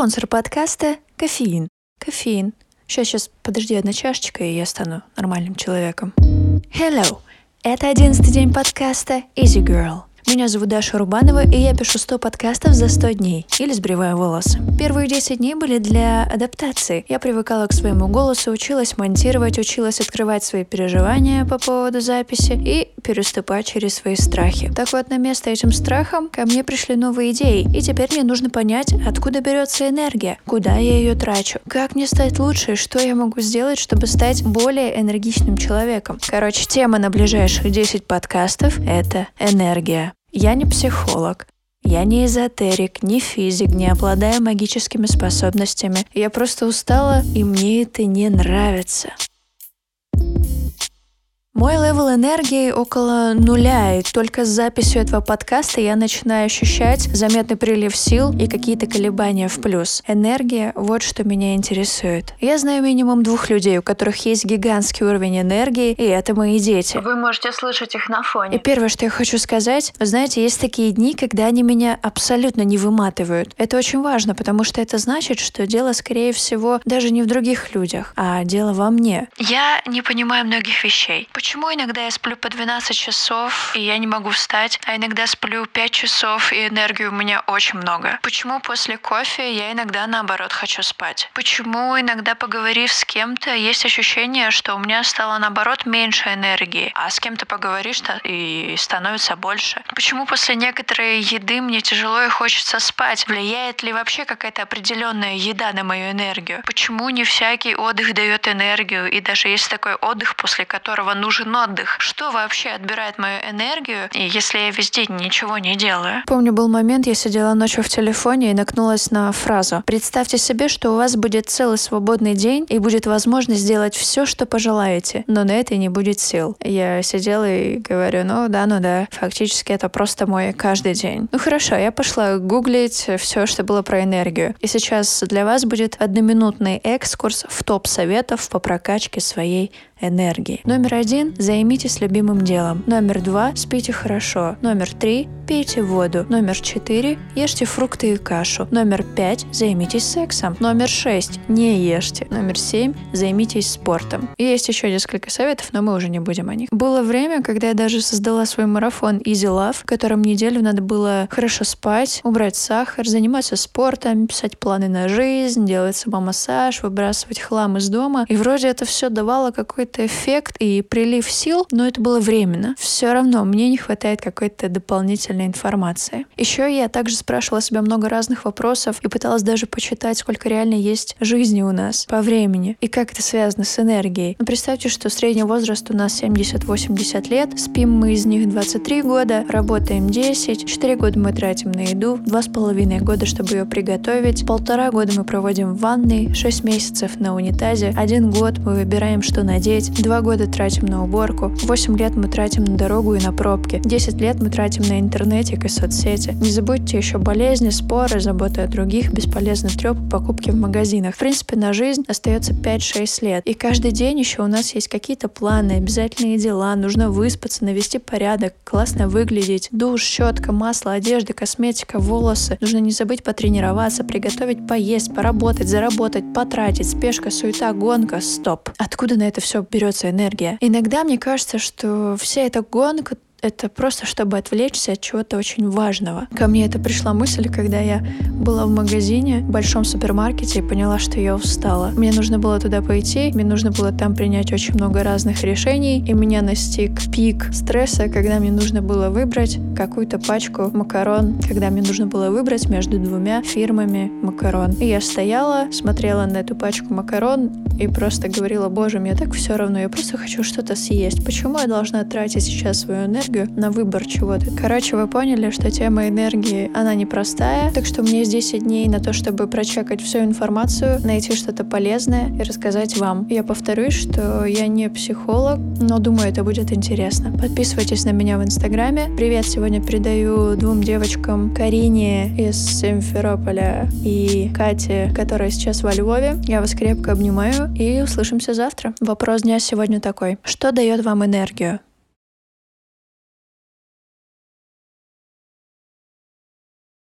Спонсор подкаста – кофеин. Кофеин. Сейчас, сейчас, подожди, одна чашечка, и я стану нормальным человеком. Hello! Это одиннадцатый день подкаста Easy Girl. Меня зовут Даша Рубанова, и я пишу 100 подкастов за 100 дней. Или сбриваю волосы. Первые 10 дней были для адаптации. Я привыкала к своему голосу, училась монтировать, училась открывать свои переживания по поводу записи и переступать через свои страхи. Так вот, на место этим страхам ко мне пришли новые идеи, и теперь мне нужно понять, откуда берется энергия, куда я ее трачу, как мне стать лучше, что я могу сделать, чтобы стать более энергичным человеком. Короче, тема на ближайших 10 подкастов — это энергия. Я не психолог, я не эзотерик, не физик, не обладаю магическими способностями. Я просто устала, и мне это не нравится. Мой level энергии около нуля, и только с записью этого подкаста я начинаю ощущать заметный прилив сил и какие-то колебания в плюс. Энергия — вот что меня интересует. Я знаю минимум двух людей, у которых есть гигантский уровень энергии, и это мои дети. Вы можете слышать их на фоне. И первое, что я хочу сказать, вы знаете, есть такие дни, когда они меня абсолютно не выматывают. Это очень важно, потому что это значит, что дело, скорее всего, даже не в других людях, а дело во мне. Я не понимаю многих вещей. Почему иногда я сплю по 12 часов, и я не могу встать, а иногда сплю 5 часов, и энергии у меня очень много? Почему после кофе я иногда наоборот хочу спать? Почему иногда поговорив с кем-то, есть ощущение, что у меня стало наоборот меньше энергии, а с кем-то поговоришь и становится больше? Почему после некоторой еды мне тяжело и хочется спать? Влияет ли вообще какая-то определенная еда на мою энергию? Почему не всякий отдых дает энергию, и даже есть такой отдых, после которого нужно нужен отдых. Что вообще отбирает мою энергию, если я весь день ничего не делаю? Помню, был момент, я сидела ночью в телефоне и наткнулась на фразу. Представьте себе, что у вас будет целый свободный день и будет возможность сделать все, что пожелаете, но на это не будет сил. Я сидела и говорю, ну да, ну да, фактически это просто мой каждый день. Ну хорошо, я пошла гуглить все, что было про энергию. И сейчас для вас будет одноминутный экскурс в топ советов по прокачке своей энергии. Номер один – займитесь любимым делом. Номер два – спите хорошо. Номер три – пейте воду. Номер четыре – ешьте фрукты и кашу. Номер пять – займитесь сексом. Номер шесть – не ешьте. Номер семь – займитесь спортом. есть еще несколько советов, но мы уже не будем о них. Было время, когда я даже создала свой марафон Easy Love, в котором неделю надо было хорошо спать, убрать сахар, заниматься спортом, писать планы на жизнь, делать самомассаж, выбрасывать хлам из дома. И вроде это все давало какой-то эффект и прилив сил, но это было временно. Все равно мне не хватает какой-то дополнительной информации. Еще я также спрашивала себя много разных вопросов и пыталась даже почитать, сколько реально есть жизни у нас по времени и как это связано с энергией. Но представьте, что средний возраст у нас 70-80 лет, спим мы из них 23 года, работаем 10, 4 года мы тратим на еду, 2,5 года, чтобы ее приготовить, полтора года мы проводим в ванной, 6 месяцев на унитазе, один год мы выбираем, что надеть, сидеть. Два года тратим на уборку. Восемь лет мы тратим на дорогу и на пробки. Десять лет мы тратим на интернетик и соцсети. Не забудьте еще болезни, споры, заботы о других, бесполезный треп, покупки в магазинах. В принципе, на жизнь остается 5-6 лет. И каждый день еще у нас есть какие-то планы, обязательные дела. Нужно выспаться, навести порядок, классно выглядеть. Душ, щетка, масло, одежда, косметика, волосы. Нужно не забыть потренироваться, приготовить, поесть, поработать, заработать, потратить. Спешка, суета, гонка. Стоп. Откуда на это все берется энергия. Иногда мне кажется, что вся эта гонка это просто чтобы отвлечься от чего-то очень важного. Ко мне это пришла мысль, когда я была в магазине, в большом супермаркете и поняла, что я устала. Мне нужно было туда пойти, мне нужно было там принять очень много разных решений, и меня настиг пик стресса, когда мне нужно было выбрать какую-то пачку макарон, когда мне нужно было выбрать между двумя фирмами макарон. И я стояла, смотрела на эту пачку макарон и просто говорила, боже, мне так все равно, я просто хочу что-то съесть. Почему я должна тратить сейчас свою энергию энергию на выбор чего-то. Короче, вы поняли, что тема энергии, она непростая, так что меня есть 10 дней на то, чтобы прочекать всю информацию, найти что-то полезное и рассказать вам. Я повторюсь, что я не психолог, но думаю, это будет интересно. Подписывайтесь на меня в Инстаграме. Привет сегодня передаю двум девочкам, Карине из Симферополя и Кате, которая сейчас во Львове. Я вас крепко обнимаю и услышимся завтра. Вопрос дня сегодня такой. Что дает вам энергию?